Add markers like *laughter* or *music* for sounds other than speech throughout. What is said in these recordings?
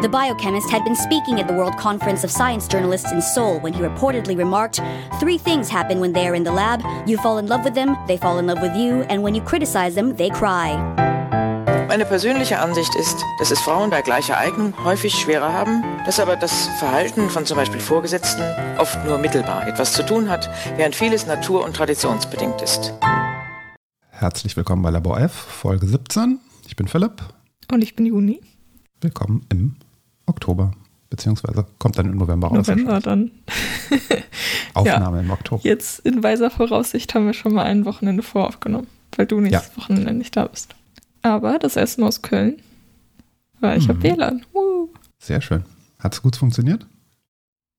The biochemist had been speaking at the World Conference of Science Journalists in Seoul when he reportedly remarked Three things happen when they're in the lab you fall in love with them, they fall in love with you, and when you criticize them, they cry. Meine persönliche Ansicht ist, dass es Frauen bei gleicher Eignung häufig schwerer haben, dass aber das Verhalten von zum Beispiel Vorgesetzten oft nur mittelbar etwas zu tun hat, während vieles natur- und traditionsbedingt ist. Herzlich willkommen bei Labor F, Folge 17. Ich bin Philipp. Und ich bin Juni. Willkommen im Oktober, beziehungsweise kommt dann im November raus. November dann. *laughs* Aufnahme ja, im Oktober. Jetzt in weiser Voraussicht haben wir schon mal ein Wochenende voraufgenommen, weil du nächstes ja. Wochenende nicht da bist. Aber das Essen aus Köln, weil ich mhm. habe WLAN. Uh. Sehr schön. Hat es gut funktioniert?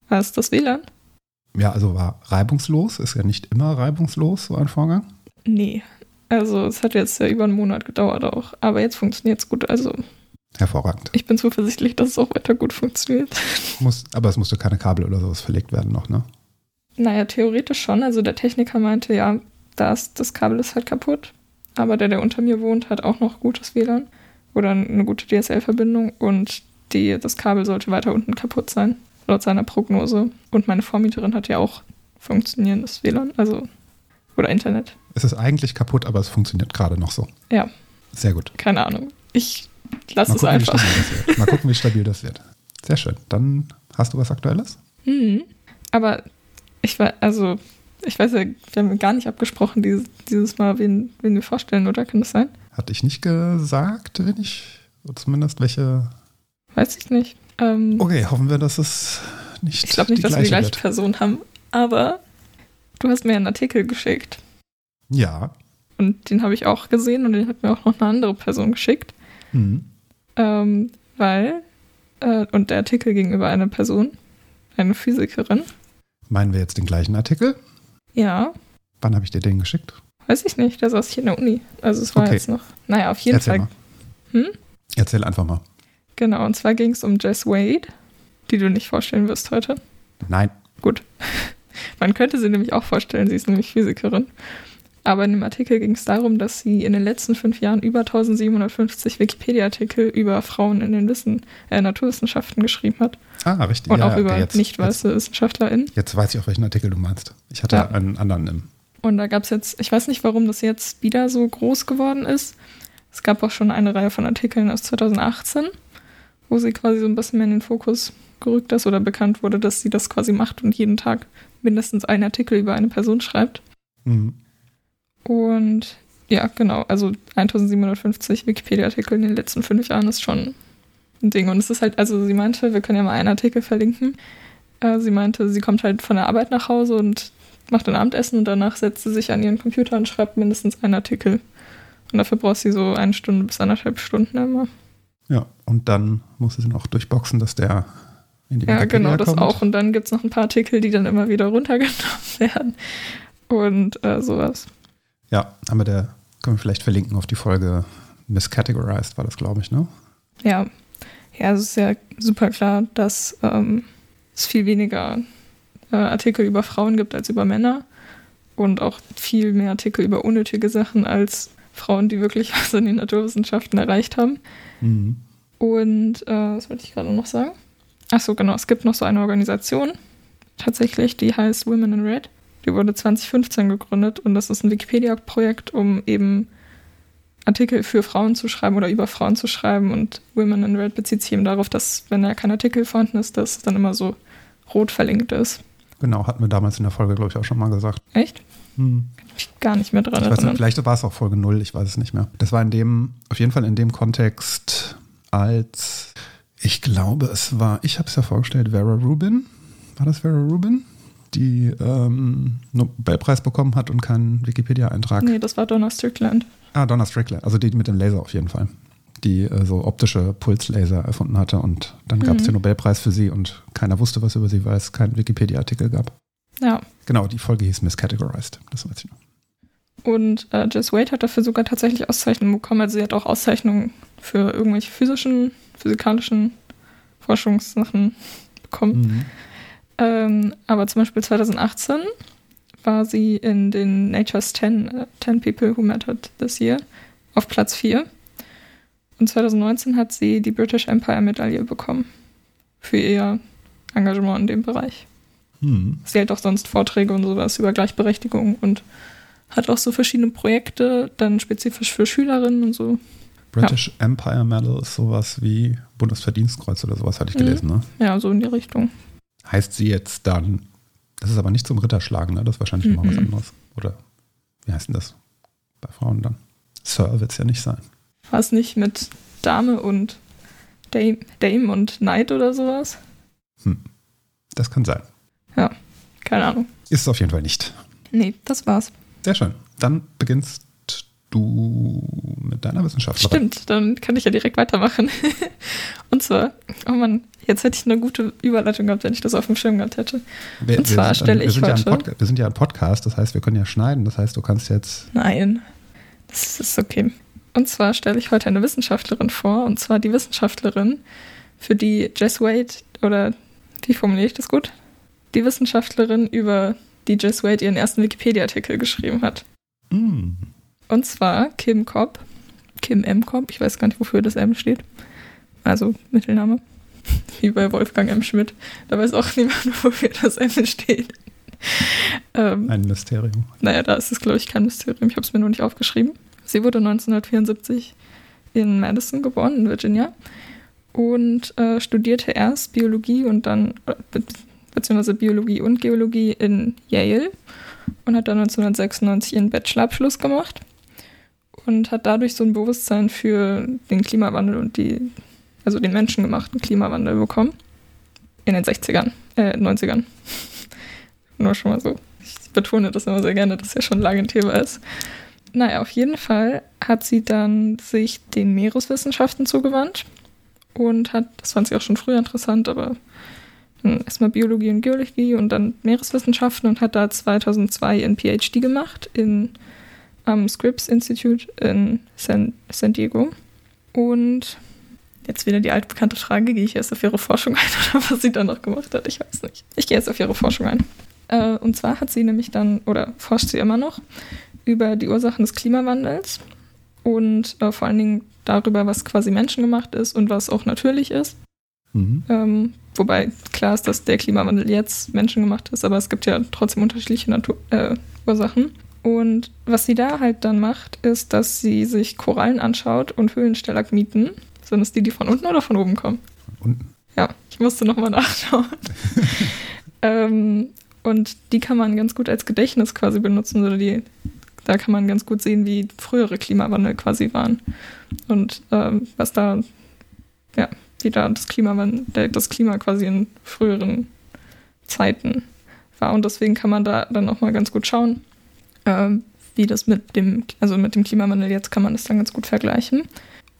War es das WLAN? Ja, also war reibungslos. Ist ja nicht immer reibungslos, so ein Vorgang. Nee. Also es hat jetzt ja über einen Monat gedauert auch. Aber jetzt funktioniert es gut. Also Hervorragend. Ich bin zuversichtlich, dass es auch weiter gut funktioniert. Muss, aber es musste keine Kabel oder sowas verlegt werden noch, ne? Naja, theoretisch schon. Also der Techniker meinte, ja, das, das Kabel ist halt kaputt. Aber der, der unter mir wohnt, hat auch noch gutes WLAN oder eine gute DSL-Verbindung und die, das Kabel sollte weiter unten kaputt sein, laut seiner Prognose. Und meine Vormieterin hat ja auch funktionierendes WLAN, also oder Internet. Es ist eigentlich kaputt, aber es funktioniert gerade noch so. Ja. Sehr gut. Keine Ahnung. Ich Lass Mal es gucken, einfach. Mal gucken, wie stabil das wird. Sehr schön. Dann hast du was Aktuelles? Mhm. Aber ich war, also, ich weiß ja, wir haben gar nicht abgesprochen dieses, dieses Mal, wen, wen wir vorstellen, oder kann das sein? Hatte ich nicht gesagt, wenn ich, zumindest welche. Weiß ich nicht. Ähm, okay, hoffen wir, dass es nicht. Ich glaube nicht, dass wir die gleiche wird. Person haben, aber du hast mir einen Artikel geschickt. Ja. Und den habe ich auch gesehen und den hat mir auch noch eine andere Person geschickt. Mhm. Ähm, weil, äh, und der Artikel gegenüber einer Person, eine Physikerin. Meinen wir jetzt den gleichen Artikel? Ja. Wann habe ich dir den geschickt? Weiß ich nicht, der saß hier in der Uni. Also es war okay. jetzt noch. Naja, auf jeden Erzähl Fall. Hm? Erzähl einfach mal. Genau, und zwar ging es um Jess Wade, die du nicht vorstellen wirst heute. Nein. Gut. *laughs* Man könnte sie nämlich auch vorstellen, sie ist nämlich Physikerin. Aber in dem Artikel ging es darum, dass sie in den letzten fünf Jahren über 1750 Wikipedia-Artikel über Frauen in den Wissen, äh, Naturwissenschaften geschrieben hat. Ah, richtig. Und ja, auch über jetzt, nicht weiße WissenschaftlerInnen. Jetzt weiß ich auch, welchen Artikel du meinst. Ich hatte ja. einen anderen im. Und da gab es jetzt, ich weiß nicht, warum das jetzt wieder so groß geworden ist. Es gab auch schon eine Reihe von Artikeln aus 2018, wo sie quasi so ein bisschen mehr in den Fokus gerückt ist oder bekannt wurde, dass sie das quasi macht und jeden Tag mindestens einen Artikel über eine Person schreibt. Mhm. Und ja, genau, also 1750 Wikipedia-Artikel in den letzten fünf Jahren ist schon ein Ding. Und es ist halt, also sie meinte, wir können ja mal einen Artikel verlinken. Äh, sie meinte, sie kommt halt von der Arbeit nach Hause und macht ein Abendessen und danach setzt sie sich an ihren Computer und schreibt mindestens einen Artikel. Und dafür braucht sie so eine Stunde bis anderthalb Stunden immer. Ja, und dann muss sie noch durchboxen, dass der in die Ja, genau, das kommt. auch. Und dann gibt es noch ein paar Artikel, die dann immer wieder runtergenommen *laughs* werden. Und äh, sowas. Ja, aber der können wir vielleicht verlinken auf die Folge Miscategorized, war das, glaube ich, ne? Ja. Ja, es ist ja super klar, dass ähm, es viel weniger äh, Artikel über Frauen gibt als über Männer und auch viel mehr Artikel über unnötige Sachen als Frauen, die wirklich *laughs* was in den Naturwissenschaften erreicht haben. Mhm. Und äh, was wollte ich gerade noch sagen? Achso, genau, es gibt noch so eine Organisation, tatsächlich, die heißt Women in Red. Die wurde 2015 gegründet und das ist ein Wikipedia-Projekt, um eben Artikel für Frauen zu schreiben oder über Frauen zu schreiben. Und Women in Red bezieht sich eben darauf, dass, wenn da kein Artikel vorhanden ist, dass es dann immer so rot verlinkt ist. Genau, hatten wir damals in der Folge, glaube ich, auch schon mal gesagt. Echt? Hm. Kann ich gar nicht mehr dran ich weiß nicht, Vielleicht war es auch Folge 0, ich weiß es nicht mehr. Das war in dem, auf jeden Fall in dem Kontext, als ich glaube, es war, ich habe es ja vorgestellt, Vera Rubin. War das Vera Rubin? Die ähm, Nobelpreis bekommen hat und keinen Wikipedia-Eintrag. Nee, das war Donna Strickland. Ah, Donna Strickland, also die mit dem Laser auf jeden Fall. Die äh, so optische Pulslaser erfunden hatte und dann gab es mhm. den Nobelpreis für sie und keiner wusste was über sie, weil es keinen Wikipedia-Artikel gab. Ja. Genau, die Folge hieß Miscategorized, das weiß ich noch. Und äh, Jess Wade hat dafür sogar tatsächlich Auszeichnungen bekommen. Also sie hat auch Auszeichnungen für irgendwelche physischen, physikalischen Forschungssachen bekommen. Mhm. Ähm, aber zum Beispiel 2018 war sie in den Nature's 10, äh, 10 People Who Mattered This Year auf Platz 4. Und 2019 hat sie die British Empire Medaille bekommen für ihr Engagement in dem Bereich. Hm. Sie hält auch sonst Vorträge und sowas über Gleichberechtigung und hat auch so verschiedene Projekte, dann spezifisch für Schülerinnen und so. British Empire Medal ist sowas wie Bundesverdienstkreuz oder sowas, hatte ich Mhm. gelesen. Ne? Ja, so in die Richtung. Heißt sie jetzt dann, das ist aber nicht zum Ritterschlagen, ne? das ist wahrscheinlich nochmal was Mhm. anderes. Oder wie heißt denn das bei Frauen dann? Sir wird es ja nicht sein. War es nicht mit Dame und Dame, Dame und Knight oder sowas? Das kann sein. Keine Ahnung. Ist es auf jeden Fall nicht. Nee, das war's. Sehr schön. Dann beginnst du mit deiner Wissenschaft. Stimmt, dann kann ich ja direkt weitermachen. *laughs* und zwar, oh Mann, jetzt hätte ich eine gute Überleitung gehabt, wenn ich das auf dem Schirm gehabt hätte. Wir, Und zwar stelle ich ja heute- Podca- wir sind ja ein Podcast, das heißt, wir können ja schneiden. Das heißt, du kannst jetzt. Nein, das ist okay. Und zwar stelle ich heute eine Wissenschaftlerin vor, und zwar die Wissenschaftlerin, für die Jess Wade, oder wie formuliere ich das gut? Die Wissenschaftlerin, über die Jess Wade ihren ersten Wikipedia-Artikel geschrieben hat. Mm, Und zwar Kim Cobb, Kim M. Cobb, ich weiß gar nicht, wofür das M steht. Also Mittelname. *laughs* Wie bei Wolfgang M. Schmidt. Da weiß auch niemand, *laughs* wofür das M steht. *laughs* Ähm, ein Mysterium. naja, da ist es, glaube ich, kein Mysterium. Ich habe es mir nur nicht aufgeschrieben. Sie wurde 1974 in Madison geboren, in Virginia. Und äh, studierte erst Biologie und dann, äh, be beziehungsweise Biologie und Geologie in Yale. Und hat dann 1996 ihren Bachelorabschluss gemacht. Und hat dadurch so ein Bewusstsein für den Klimawandel und die, also den menschengemachten Klimawandel bekommen. In den 60ern, äh, 90ern. *laughs* Nur schon mal so. Ich betone das immer sehr gerne, dass ja schon lange ein Thema ist. Naja, auf jeden Fall hat sie dann sich den Meereswissenschaften zugewandt und hat, das fand sie auch schon früher interessant, aber dann erstmal Biologie und Geologie und dann Meereswissenschaften und hat da 2002 ein PhD gemacht in, am Scripps Institute in San, San Diego. Und jetzt wieder die altbekannte Frage, gehe ich erst auf ihre Forschung ein *laughs* oder was sie dann noch gemacht hat? Ich weiß nicht. Ich gehe jetzt auf ihre Forschung ein. Äh, und zwar hat sie nämlich dann, oder forscht sie immer noch, über die Ursachen des Klimawandels und äh, vor allen Dingen darüber, was quasi menschengemacht ist und was auch natürlich ist. Mhm. Ähm, wobei klar ist, dass der Klimawandel jetzt menschengemacht ist, aber es gibt ja trotzdem unterschiedliche Natur äh, Ursachen. Und was sie da halt dann macht, ist, dass sie sich Korallen anschaut und Höhlenstalagmiten. Sind es die, die von unten oder von oben kommen? Unten. Ja, ich musste nochmal nachschauen. *laughs* ähm, und die kann man ganz gut als Gedächtnis quasi benutzen. Oder die, da kann man ganz gut sehen, wie frühere Klimawandel quasi waren. Und ähm, was da, ja, wie da das Klimawandel, das Klima quasi in früheren Zeiten war. Und deswegen kann man da dann auch mal ganz gut schauen, ähm, wie das mit dem, also mit dem Klimawandel jetzt kann man das dann ganz gut vergleichen.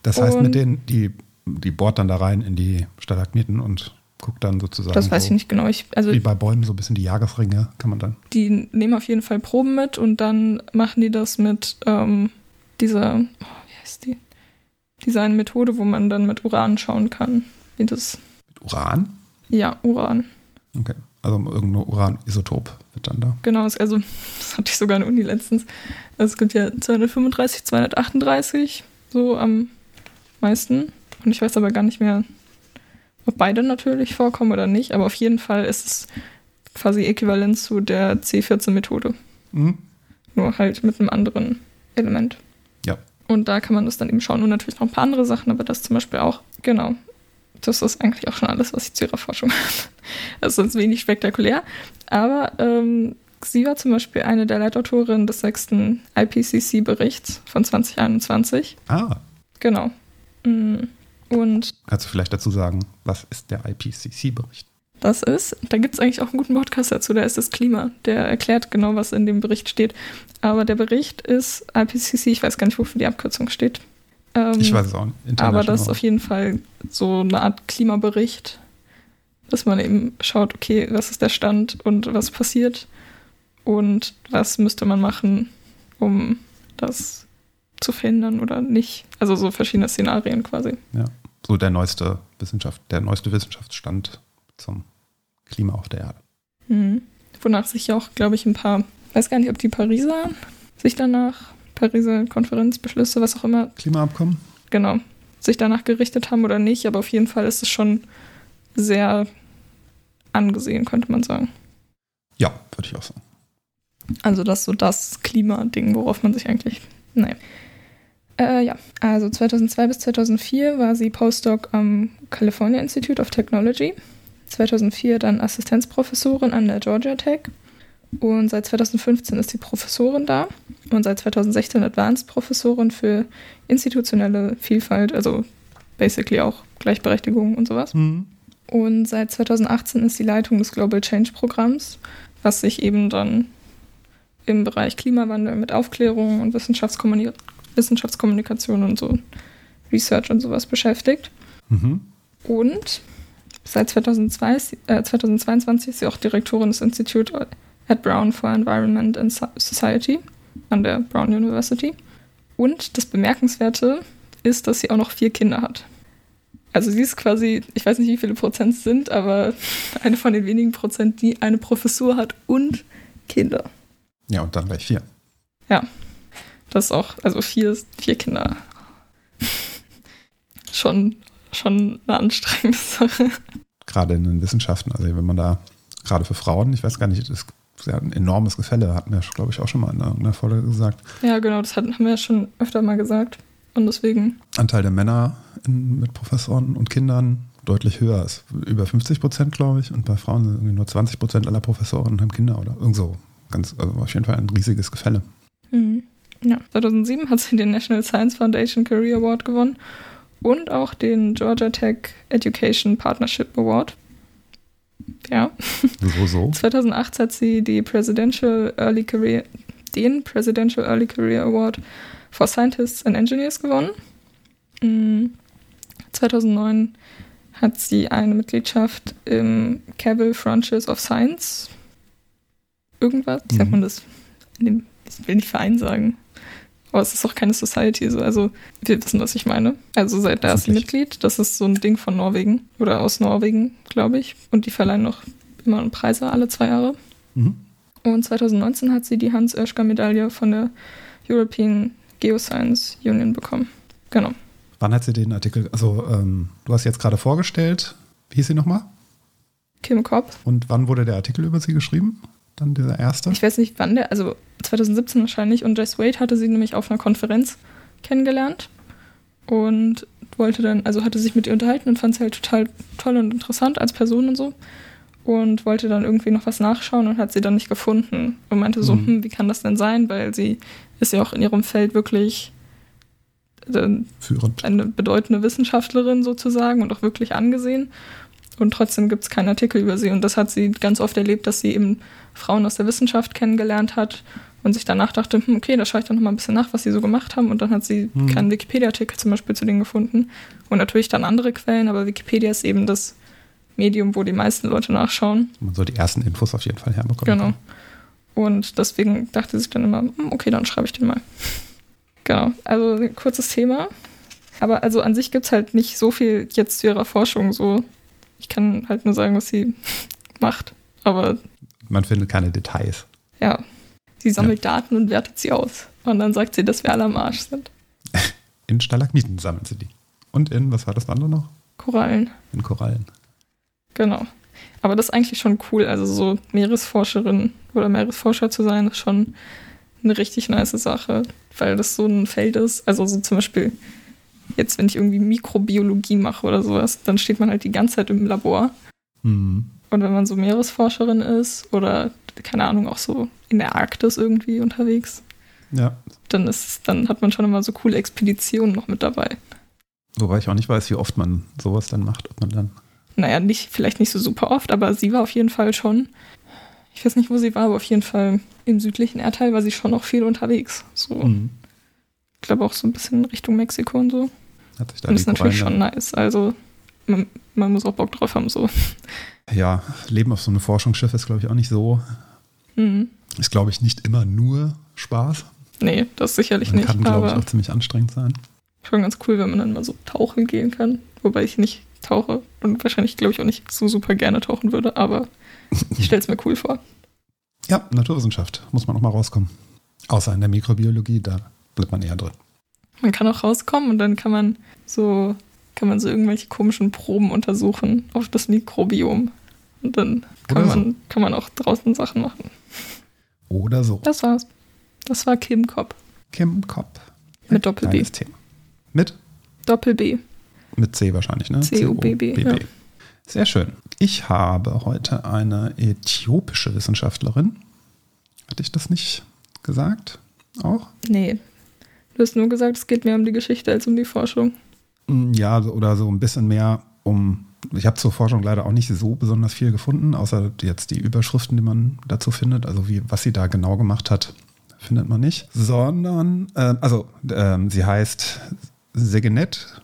Das heißt, Und- mit denen, die, die bohrt dann da rein in die Stalagmiten und guckt dann sozusagen. Das weiß so, ich nicht genau. Ich, also Wie bei Bäumen so ein bisschen die Jahresringe kann man dann. die nehmen auf jeden Fall Proben mit und dann machen die das mit ähm, dieser, oh, wie heißt die? Dieser eine Methode, wo man dann mit Uran schauen kann, wie das, Mit Uran? ja, Uran. Okay. Also irgendein Uranisotop wird dann da. Genau, also *laughs* das hatte ich sogar in der Uni letztens. Also es gibt ja 235, 238, so am meisten. Und ich weiß aber gar nicht mehr, ob beide natürlich vorkommen oder nicht, aber auf jeden Fall ist es quasi äquivalent zu der C14-Methode. Mhm. Nur halt mit einem anderen Element. Ja. Und da kann man das dann eben schauen. Und natürlich noch ein paar andere Sachen, aber das zum Beispiel auch. Genau. Das ist eigentlich auch schon alles, was ich zu ihrer Forschung *laughs* habe. Das ist sonst wenig spektakulär. Aber ähm, sie war zum Beispiel eine der Leitautorinnen des sechsten IPCC-Berichts von 2021. Ah, Genau. Mm, Und kannst du vielleicht dazu sagen, was ist der IPCC-Bericht? das ist, da gibt es eigentlich auch einen guten Podcast dazu, da ist das Klima. Der erklärt genau, was in dem Bericht steht. Aber der Bericht ist IPCC, ich weiß gar nicht, wofür die Abkürzung steht. Ähm, Ich weiß es auch nicht. Aber das ist auf jeden Fall so eine Art Klimabericht, dass man eben schaut, okay, was ist der Stand und was passiert und was müsste man machen, um das zu verhindern oder nicht. Also so verschiedene Szenarien quasi. Ja, so der neueste Wissenschaft, der neueste Wissenschaftsstand zum Klima auf der Erde. Mhm. Wonach sich ja auch, glaube ich, ein paar, weiß gar nicht, ob die Pariser sich danach, Pariser Konferenzbeschlüsse, was auch immer, Klimaabkommen? genau, sich danach gerichtet haben oder nicht, aber auf jeden Fall ist es schon sehr angesehen, könnte man sagen. Ja, würde ich auch sagen. Also das so das Klimading, worauf man sich eigentlich. Naja. Äh, ja, also 2002 bis 2004 war sie Postdoc am California Institute of Technology. 2004 dann Assistenzprofessorin an der Georgia Tech. Und seit 2015 ist sie Professorin da. Und seit 2016 Advanced-Professorin für institutionelle Vielfalt, also basically auch Gleichberechtigung und sowas. Mhm. Und seit 2018 ist sie Leitung des Global Change Programms, was sich eben dann im Bereich Klimawandel mit Aufklärung und Wissenschaftskommunik Wissenschaftskommunikation und so Research und sowas beschäftigt. Mhm. Und seit 2002, ist sie- äh, 2022 ist sie auch Direktorin des Institute at Brown for Environment and So- Society an der Brown University. Und das Bemerkenswerte ist, dass sie auch noch vier Kinder hat. Also sie ist quasi, ich weiß nicht, wie viele Prozent es sind, aber *laughs* eine von den wenigen Prozent, die eine Professur hat und Kinder. Ja, und dann gleich vier. Ja, das ist auch, also vier, vier Kinder. *laughs* schon, schon eine anstrengende Sache. Gerade in den Wissenschaften, also wenn man da, gerade für Frauen, ich weiß gar nicht, das ist ja ein enormes Gefälle, hatten wir, glaube ich, auch schon mal in einer Folge gesagt. Ja, genau, das hatten, haben wir ja schon öfter mal gesagt. Und deswegen, Anteil der Männer in, mit Professoren und Kindern deutlich höher ist. Über 50 Prozent, glaube ich. Und bei Frauen sind irgendwie nur 20 Prozent aller Professoren haben Kinder oder irgend so. Ganz, also auf jeden Fall ein riesiges Gefälle. mhm. ja, 2007 hat sie den National Science Foundation Career Award gewonnen und auch den Georgia Tech Education Partnership Award. Ja. So, *laughs* so. 2008 hat sie die Presidential Early Career, den Presidential Early Career Award for Scientists and Engineers gewonnen. Mm, 2009 hat sie eine Mitgliedschaft im Cavill Frontiers of Science. Irgendwas? Wie sagt Mhm. man das? In dem, ich will nicht Verein sagen. Aber es ist auch keine Society. So. Also, wir wissen, was ich meine. Also, seit da ist sie. Mitglied. Das ist so ein Ding von Norwegen. Oder aus Norwegen, glaube ich. Und die verleihen noch immer Preise alle zwei Jahre. Mhm. Und 2019 hat sie die Hans-Oeschger-Medaille von der European Geoscience Union bekommen. Genau. Wann hat sie den Artikel, also ähm, du hast jetzt gerade vorgestellt, wie hieß sie nochmal? Kim Kopp. Und wann wurde der Artikel über sie geschrieben? Dann dieser erste? Ich weiß nicht, wann der, also 2017 wahrscheinlich. Und Jess Wade hatte sie nämlich auf einer Konferenz kennengelernt und wollte dann, also hatte sich mit ihr unterhalten und fand sie halt total toll und interessant als Person und so. Und wollte dann irgendwie noch was nachschauen und hat sie dann nicht gefunden. Und meinte so, Mhm. hm, wie kann das denn sein? Weil sie ist ja auch in ihrem Feld wirklich äh, Führend. eine bedeutende Wissenschaftlerin sozusagen und auch wirklich angesehen. Und trotzdem gibt es keinen Artikel über sie. Und das hat sie ganz oft erlebt, dass sie eben Frauen aus der Wissenschaft kennengelernt hat und sich danach dachte, hm, okay, da schaue ich dann noch mal ein bisschen nach, was sie so gemacht haben. Und dann hat sie Mhm. keinen Wikipedia-Artikel zum Beispiel zu denen gefunden. Und natürlich dann andere Quellen, aber Wikipedia ist eben das Medium, wo die meisten Leute nachschauen. Man soll die ersten Infos auf jeden Fall herbekommen. Genau. Und deswegen dachte sie sich dann immer, hm, okay, dann schreibe ich den mal. *laughs* Genau, also kurzes Thema. Aber also an sich gibt es halt nicht so viel jetzt zu ihrer Forschung. So, ich kann halt nur sagen, was sie *laughs* macht. Aber Man findet keine Details. ja, sie sammelt Daten und wertet sie aus. Und dann sagt sie, dass wir alle am Arsch sind. *laughs* In Stalagmiten sammeln sie die. Und in, was war das andere noch? Korallen. In Korallen. Genau. Aber das ist eigentlich schon cool. Also so Meeresforscherin oder Meeresforscher zu sein, ist schon eine richtig nice Sache, weil das so ein Feld ist. Also so zum Beispiel jetzt, wenn ich irgendwie Mikrobiologie mache oder sowas, dann steht man halt die ganze Zeit im Labor. Mhm. Und wenn man so Meeresforscherin ist oder keine Ahnung, auch so in der Arktis irgendwie unterwegs, Ja. dann ist, dann hat man schon immer so coole Expeditionen noch mit dabei. Wobei ich auch nicht weiß, wie oft man sowas dann macht, ob man dann. naja, nicht, vielleicht nicht so super oft, aber sie war auf jeden Fall schon, ich weiß nicht, wo sie war, aber auf jeden Fall im südlichen Erdteil war sie schon noch viel unterwegs. So, Mhm. ich glaube auch so ein bisschen Richtung Mexiko und so. Hat sich da und das ist natürlich schon nice. Also, man, man muss auch Bock drauf haben, so. Ja, Leben auf so einem Forschungsschiff ist, glaube ich, auch nicht so. Mhm. Ist, glaube ich, nicht immer nur Spaß. Nee, das sicherlich Das nicht. kann, glaube ich, auch ziemlich anstrengend sein. schon ganz cool, wenn man dann mal so tauchen gehen kann. Wobei ich nicht tauche und wahrscheinlich, glaube ich, auch nicht so super gerne tauchen würde, aber *laughs* ich stelle es mir cool vor. Ja, Naturwissenschaft. Muss man auch mal rauskommen. Außer in der Mikrobiologie, da bleibt man eher drin. Man kann auch rauskommen und dann kann man so, kann man so irgendwelche komischen Proben untersuchen auf das Mikrobiom. Und dann kann, Oder so. man, kann man auch draußen Sachen machen. Oder so. Das war's. Das war Kim Kopp. Kim Kopp. Mit Doppel B. Mit? Doppel B. Mit C wahrscheinlich, ne? C-O-B-B, ja. Sehr schön. Ich habe heute eine äthiopische Wissenschaftlerin. Hatte ich das nicht gesagt? Auch? Nee. Du hast nur gesagt, es geht mehr um die Geschichte als um die Forschung. Mm, Ja, oder so ein bisschen mehr um. Ich habe zur Forschung leider auch nicht so besonders viel gefunden, außer jetzt die Überschriften, die man dazu findet. Also wie, was sie da genau gemacht hat, findet man nicht. Sondern, äh, also ähm, sie heißt Segenet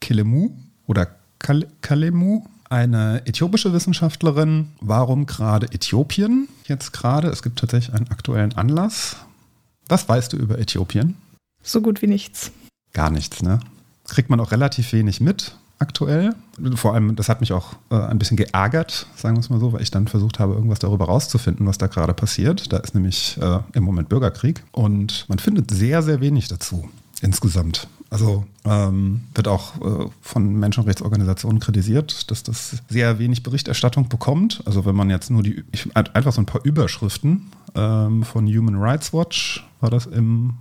Kilemu oder Kal Kalemu, eine äthiopische Wissenschaftlerin. Warum gerade Äthiopien jetzt gerade? Es gibt tatsächlich einen aktuellen Anlass. Was weißt du über Äthiopien? So gut wie nichts. Gar nichts, ne? Kriegt man auch relativ wenig mit aktuell. Vor allem, das hat mich auch äh, ein bisschen geärgert, sagen wir es mal so, weil ich dann versucht habe, irgendwas darüber rauszufinden, was da gerade passiert. Da ist nämlich äh, im Moment Bürgerkrieg und man findet sehr, sehr wenig dazu insgesamt. Also ähm, wird auch äh, von Menschenrechtsorganisationen kritisiert, dass das sehr wenig Berichterstattung bekommt. Also wenn man jetzt nur die, ich, einfach so ein paar Überschriften ähm, von Human Rights Watch war das im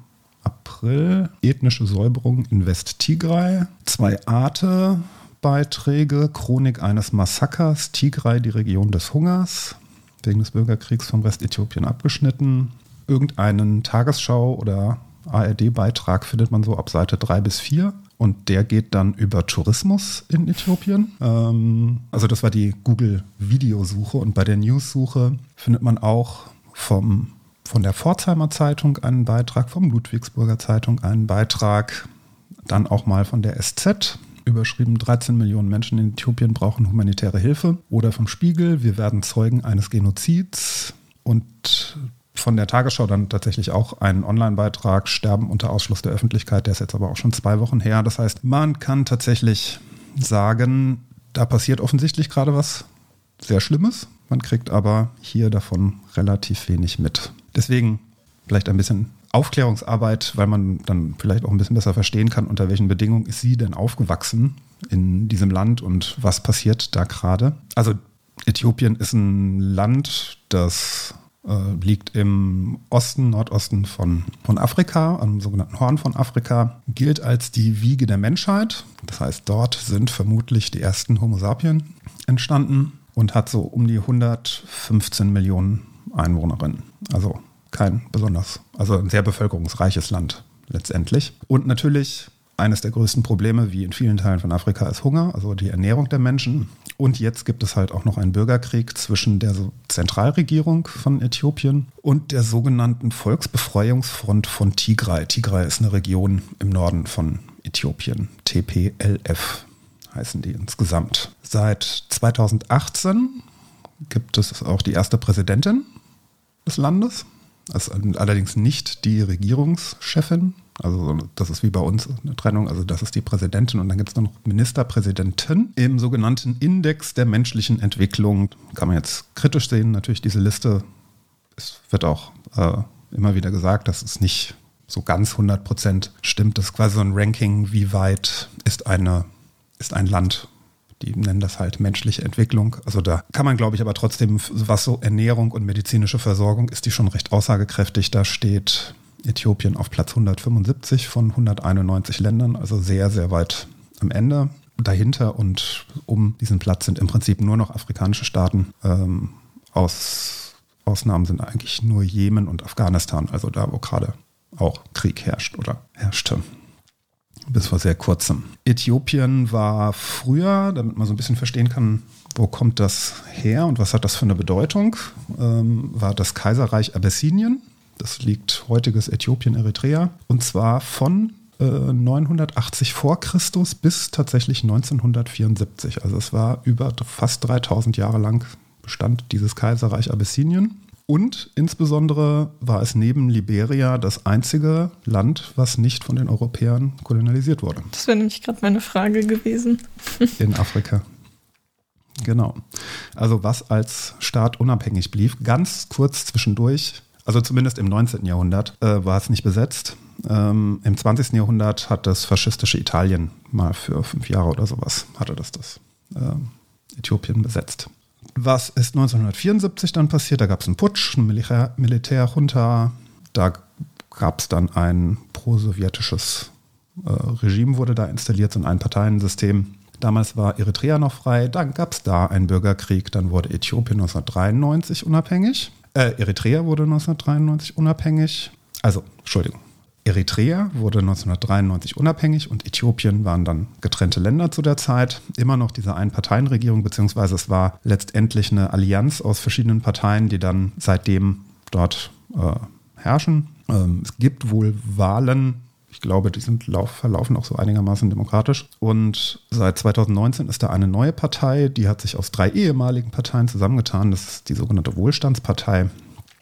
April. Ethnische Säuberung in West-Tigray. Zwei Arte-Beiträge. Chronik eines Massakers. Tigray, die Region des Hungers. Wegen des Bürgerkriegs vom Rest Äthiopien abgeschnitten. Irgendeinen Tagesschau- oder ARD-Beitrag findet man so ab Seite 3 bis 4. Und der geht dann über Tourismus in Äthiopien. Ähm, also das war die Google-Videosuche. Und bei der News-Suche findet man auch vom von der Pforzheimer Zeitung einen Beitrag, vom Ludwigsburger Zeitung einen Beitrag, dann auch mal von der SZ, überschrieben 13 Millionen Menschen in Äthiopien brauchen humanitäre Hilfe. Oder vom Spiegel, wir werden Zeugen eines Genozids. Und von der Tagesschau dann tatsächlich auch einen Online-Beitrag, Sterben unter Ausschluss der Öffentlichkeit, der ist jetzt aber auch schon zwei Wochen her. Das heißt, man kann tatsächlich sagen, da passiert offensichtlich gerade was sehr Schlimmes. Man kriegt aber hier davon relativ wenig mit. Deswegen vielleicht ein bisschen Aufklärungsarbeit, weil man dann vielleicht auch ein bisschen besser verstehen kann, unter welchen Bedingungen ist sie denn aufgewachsen in diesem Land und was passiert da gerade. Also Äthiopien ist ein Land, das äh, liegt im Osten, Nordosten von, von Afrika, am sogenannten Horn von Afrika, gilt als die Wiege der Menschheit. Das heißt, dort sind vermutlich die ersten Homo sapien entstanden und hat so um die 115 Millionen Einwohnerinnen. Also kein besonders, also ein sehr bevölkerungsreiches Land letztendlich. Und natürlich eines der größten Probleme, wie in vielen Teilen von Afrika, ist Hunger, also die Ernährung der Menschen. Und jetzt gibt es halt auch noch einen Bürgerkrieg zwischen der Zentralregierung von Äthiopien und der sogenannten Volksbefreiungsfront von Tigray. Tigray ist eine Region im Norden von Äthiopien, TPLF heißen die insgesamt. Seit 2018 gibt es auch die erste Präsidentin des Landes. Das ist allerdings nicht die Regierungschefin. Also das ist wie bei uns eine Trennung. Also das ist die Präsidentin und dann gibt es noch Ministerpräsidenten im sogenannten Index der menschlichen Entwicklung. Kann man jetzt kritisch sehen, natürlich diese Liste. Es wird auch äh, immer wieder gesagt, dass es nicht so ganz 100 Prozent stimmt. Das ist quasi so ein Ranking, wie weit ist, eine, ist ein Land die nennen das halt menschliche Entwicklung. Also da kann man, glaube ich, aber trotzdem, was so Ernährung und medizinische Versorgung ist, die schon recht aussagekräftig. Da steht Äthiopien auf Platz 175 von 191 Ländern, also sehr, sehr weit am Ende. Dahinter und um diesen Platz sind im Prinzip nur noch afrikanische Staaten. Ähm, aus Ausnahmen sind eigentlich nur Jemen und Afghanistan, also da, wo gerade auch Krieg herrscht oder herrschte bis vor sehr kurzem. Äthiopien war früher, damit man so ein bisschen verstehen kann, wo kommt das her und was hat das für eine Bedeutung, ähm, war das Kaiserreich Abessinien. Das liegt heutiges Äthiopien, Eritrea. Und zwar von äh, 980 vor Christus bis tatsächlich 1974. Also es war über fast 3000 Jahre lang bestand dieses Kaiserreich Abessinien. Und insbesondere war es neben Liberia das einzige Land, was nicht von den Europäern kolonialisiert wurde. Das wäre nämlich gerade meine Frage gewesen. *laughs* In Afrika. Genau. Also was als Staat unabhängig blieb, ganz kurz zwischendurch, also zumindest im 19. Jahrhundert, äh, war es nicht besetzt. Ähm, Im 20. Jahrhundert hat das faschistische Italien mal für fünf Jahre oder sowas, hatte das das äh, Äthiopien besetzt. Was ist 1974 dann passiert? Da gab es einen Putsch, eine Militär Militärjunta. Da gab es dann ein pro-sowjetisches äh, Regime, wurde da installiert, so ein Einparteiensystem. Damals war Eritrea noch frei, dann gab es da einen Bürgerkrieg, dann wurde Äthiopien 1993 unabhängig. Äh, Eritrea wurde 1993 unabhängig. Also, Entschuldigung, Eritrea wurde 1993 unabhängig und Äthiopien waren dann getrennte Länder zu der Zeit. Immer noch diese Einparteienregierung, beziehungsweise es war letztendlich eine Allianz aus verschiedenen Parteien, die dann seitdem dort äh, herrschen. Ähm, es gibt wohl Wahlen. Ich glaube, die sind lauf, verlaufen auch so einigermaßen demokratisch. Und seit 2019 ist da eine neue Partei, die hat sich aus drei ehemaligen Parteien zusammengetan. Das ist die sogenannte Wohlstandspartei.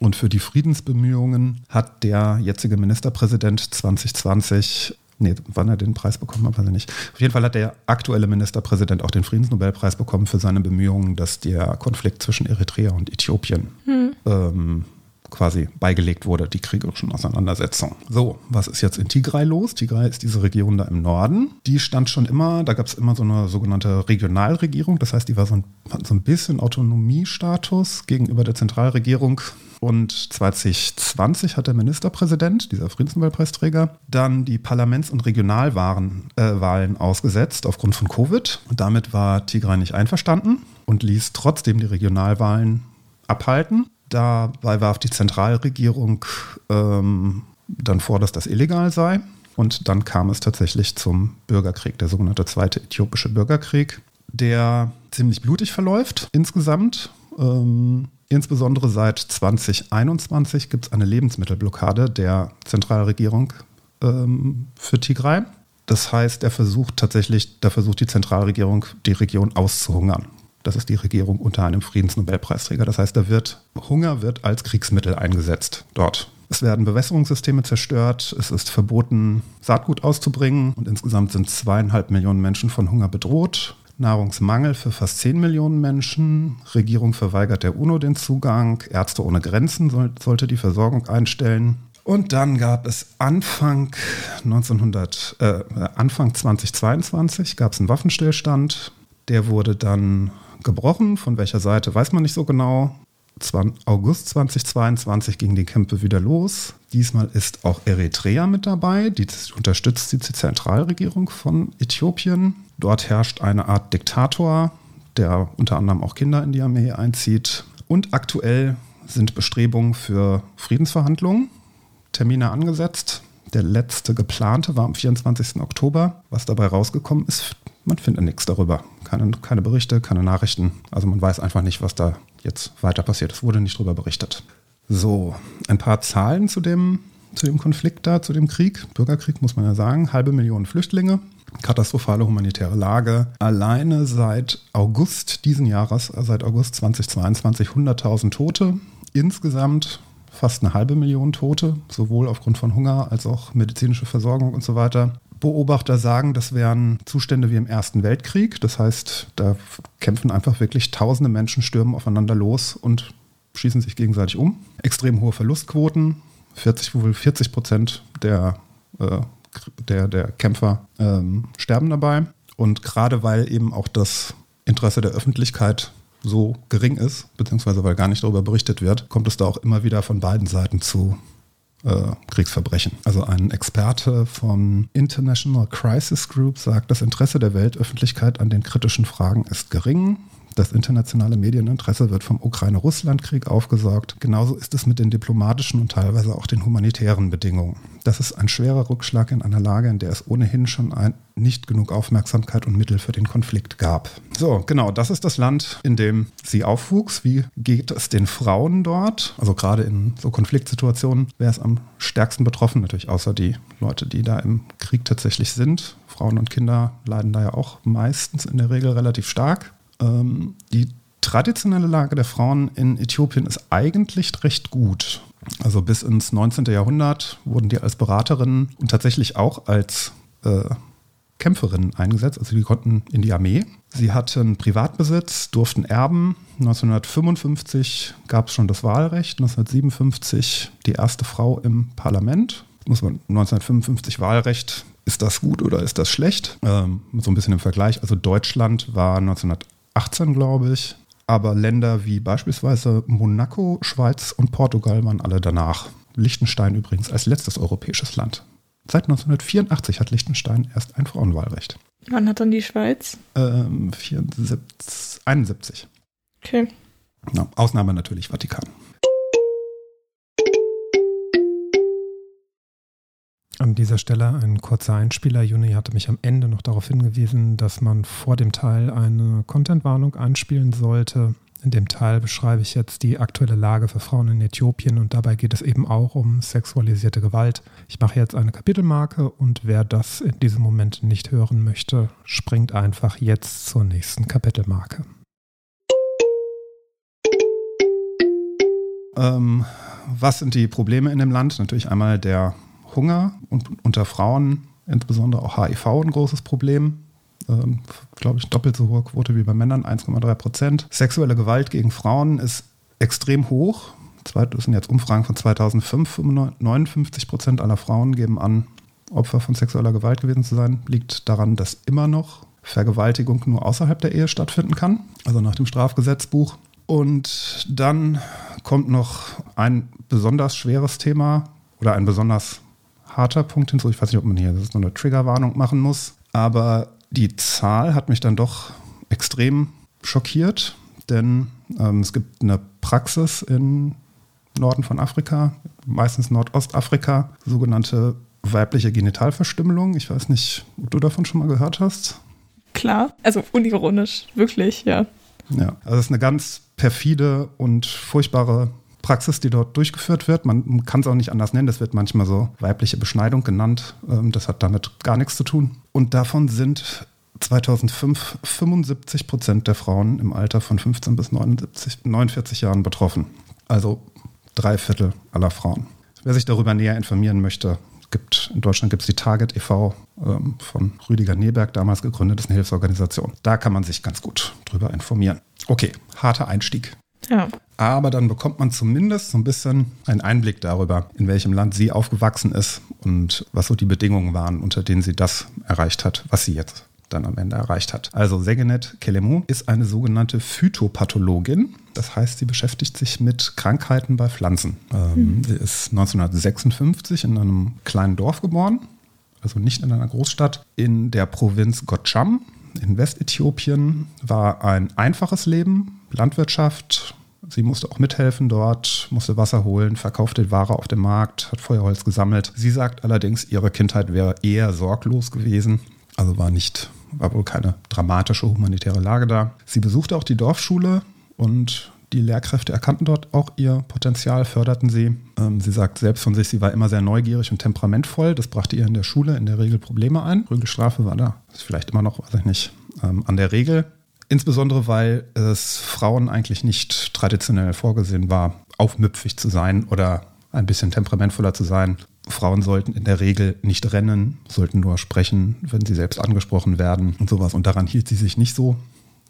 Und für die Friedensbemühungen hat der jetzige Ministerpräsident 2020 Nee, wann er den Preis bekommen hat, weiß ich nicht. Auf jeden Fall hat der aktuelle Ministerpräsident auch den Friedensnobelpreis bekommen für seine Bemühungen, dass der Konflikt zwischen Eritrea und Äthiopien hm. ähm, quasi beigelegt wurde, die kriegerischen Auseinandersetzungen. So, was ist jetzt in Tigray los? Tigray ist diese Region da im Norden. Die stand schon immer, da gab es immer so eine sogenannte Regionalregierung. Das heißt, die war so ein, so ein bisschen Autonomiestatus gegenüber der Zentralregierung. Und 2020 hat der Ministerpräsident, dieser Friedensnobelpreisträger, dann die Parlaments- und Regionalwahlen äh, ausgesetzt aufgrund von Covid. Und damit war Tigray nicht einverstanden und ließ trotzdem die Regionalwahlen abhalten. Dabei warf die Zentralregierung ähm, dann vor, dass das illegal sei. Und dann kam es tatsächlich zum Bürgerkrieg, der sogenannte Zweite Äthiopische Bürgerkrieg, der ziemlich blutig verläuft insgesamt. Ähm, insbesondere seit 2021 gibt es eine Lebensmittelblockade der Zentralregierung ähm, für Tigray. Das heißt, er versucht tatsächlich, da versucht die Zentralregierung, die Region auszuhungern. Das ist die Regierung unter einem Friedensnobelpreisträger. Das heißt, da wird Hunger wird als Kriegsmittel eingesetzt dort. Es werden Bewässerungssysteme zerstört, es ist verboten, Saatgut auszubringen und insgesamt sind zweieinhalb Millionen Menschen von Hunger bedroht. Nahrungsmangel für fast 10 Millionen Menschen. Regierung verweigert der UNO den Zugang. Ärzte ohne Grenzen soll, sollte die Versorgung einstellen. Und dann gab es Anfang 1900, äh, Anfang 2022 gab es einen Waffenstillstand. Der wurde dann gebrochen. Von welcher Seite weiß man nicht so genau. August 2022 gingen die Kämpfe wieder los. Diesmal ist auch Eritrea mit dabei. Die unterstützt die Zentralregierung von Äthiopien. Dort herrscht eine Art Diktator, der unter anderem auch Kinder in die Armee einzieht. Und aktuell sind Bestrebungen für Friedensverhandlungen. Termine angesetzt. Der letzte geplante war am 24. Oktober. Was dabei rausgekommen ist, man findet nichts darüber. Keine, keine Berichte, keine Nachrichten. Also man weiß einfach nicht, was da jetzt weiter passiert. Es wurde nicht darüber berichtet. So, ein paar Zahlen zu dem, zu dem Konflikt da, zu dem Krieg. Bürgerkrieg muss man ja sagen. Halbe Million Flüchtlinge, katastrophale humanitäre Lage. Alleine seit August diesen Jahres, seit August 2022, 100.000 Tote. Insgesamt fast eine halbe Million Tote, sowohl aufgrund von Hunger als auch medizinische Versorgung und so weiter. Beobachter sagen, das wären Zustände wie im Ersten Weltkrieg. Das heißt, da kämpfen einfach wirklich tausende Menschen, stürmen aufeinander los und schießen sich gegenseitig um. Extrem hohe Verlustquoten. 40, wohl 40 Prozent der, äh, der, der Kämpfer ähm, sterben dabei. Und gerade weil eben auch das Interesse der Öffentlichkeit so gering ist, beziehungsweise weil gar nicht darüber berichtet wird, kommt es da auch immer wieder von beiden Seiten zu äh, Kriegsverbrechen. Also ein Experte vom International Crisis Group sagt, das Interesse der Weltöffentlichkeit an den kritischen Fragen ist gering. Das internationale Medieninteresse wird vom Ukraine-Russland-Krieg aufgesaugt. Genauso ist es mit den diplomatischen und teilweise auch den humanitären Bedingungen. Das ist ein schwerer Rückschlag in einer Lage, in der es ohnehin schon ein, nicht genug Aufmerksamkeit und Mittel für den Konflikt gab. So, genau, das ist das Land, in dem sie aufwuchs. Wie geht es den Frauen dort? Also gerade in so Konfliktsituationen wäre es am stärksten betroffen, natürlich außer die Leute, die da im Krieg tatsächlich sind. Frauen und Kinder leiden da ja auch meistens in der Regel relativ stark. Ähm, die traditionelle Lage der Frauen in Äthiopien ist eigentlich recht gut. Also bis ins 19. Jahrhundert wurden die als Beraterinnen und tatsächlich auch als äh, Kämpferinnen eingesetzt. Also die konnten in die Armee. Sie hatten Privatbesitz, durften erben. 1955 gab es schon das Wahlrecht. 1957 die erste Frau im Parlament. Muss man 1955 Wahlrecht. Ist das gut oder ist das schlecht? Ähm, so ein bisschen im Vergleich. Also Deutschland war 1918, glaube ich. Aber Länder wie beispielsweise Monaco, Schweiz und Portugal waren alle danach. Liechtenstein übrigens als letztes europäisches Land. Seit 1984 hat Liechtenstein erst ein Frauenwahlrecht. Wann hat dann die Schweiz? Ähm, 74, 71. Okay. Ja, Ausnahme natürlich Vatikan. An dieser Stelle ein kurzer Einspieler. Juni hatte mich am Ende noch darauf hingewiesen, dass man vor dem Teil eine Content-Warnung einspielen sollte. In dem Teil beschreibe ich jetzt die aktuelle Lage für Frauen in Äthiopien und dabei geht es eben auch um sexualisierte Gewalt. Ich mache jetzt eine Kapitelmarke und wer das in diesem Moment nicht hören möchte, springt einfach jetzt zur nächsten Kapitelmarke. Ähm, was sind die Probleme in dem Land? Natürlich einmal der Hunger und unter Frauen insbesondere auch HIV ein großes Problem. Ähm, Glaube ich, doppelt so hohe Quote wie bei Männern, 1,3 Prozent. Sexuelle Gewalt gegen Frauen ist extrem hoch. Das sind jetzt Umfragen von 2005. 59 Prozent aller Frauen geben an, Opfer von sexueller Gewalt gewesen zu sein. Liegt daran, dass immer noch Vergewaltigung nur außerhalb der Ehe stattfinden kann, also nach dem Strafgesetzbuch. Und dann kommt noch ein besonders schweres Thema oder ein besonders harter Punkt hinzu. Ich weiß nicht, ob man hier so eine Triggerwarnung machen muss. Aber die Zahl hat mich dann doch extrem schockiert, denn ähm, es gibt eine Praxis im Norden von Afrika, meistens Nordostafrika, sogenannte weibliche Genitalverstümmelung. Ich weiß nicht, ob du davon schon mal gehört hast. Klar, also unironisch, wirklich, ja. Ja, also es ist eine ganz perfide und furchtbare Praxis, die dort durchgeführt wird. Man kann es auch nicht anders nennen. Das wird manchmal so weibliche Beschneidung genannt. Ähm, das hat damit gar nichts zu tun. Und davon sind 2005 75 Prozent der Frauen im Alter von 15 bis 79, 49 Jahren betroffen. Also drei Viertel aller Frauen. Wer sich darüber näher informieren möchte, gibt, in Deutschland gibt es die Target e.V. Ähm, von Rüdiger Neberg, damals gegründet, das ist eine Hilfsorganisation. Da kann man sich ganz gut drüber informieren. Okay, harter Einstieg. Ja. Aber dann bekommt man zumindest so ein bisschen einen Einblick darüber, in welchem Land sie aufgewachsen ist und was so die Bedingungen waren, unter denen sie das erreicht hat, was sie jetzt dann am Ende erreicht hat. Also Segenet Kelemu ist eine sogenannte Phytopathologin. Das heißt, sie beschäftigt sich mit Krankheiten bei Pflanzen. Ähm, mhm. Sie ist 1956 in einem kleinen Dorf geboren, also nicht in einer Großstadt, in der Provinz Gotcham in Westäthiopien. War ein einfaches Leben, Landwirtschaft. Sie musste auch mithelfen dort, musste Wasser holen, verkaufte Ware auf dem Markt, hat Feuerholz gesammelt. Sie sagt allerdings, ihre Kindheit wäre eher sorglos gewesen. Also war nicht, war wohl keine dramatische humanitäre Lage da. Sie besuchte auch die Dorfschule und die Lehrkräfte erkannten dort auch ihr Potenzial, förderten sie. Ähm, sie sagt selbst von sich, sie war immer sehr neugierig und temperamentvoll. Das brachte ihr in der Schule in der Regel Probleme ein. Prügelstrafe war da, ist vielleicht immer noch, weiß ich nicht, ähm, an der Regel. Insbesondere, weil es Frauen eigentlich nicht traditionell vorgesehen war, aufmüpfig zu sein oder ein bisschen temperamentvoller zu sein. Frauen sollten in der Regel nicht rennen, sollten nur sprechen, wenn sie selbst angesprochen werden und sowas. Und daran hielt sie sich nicht so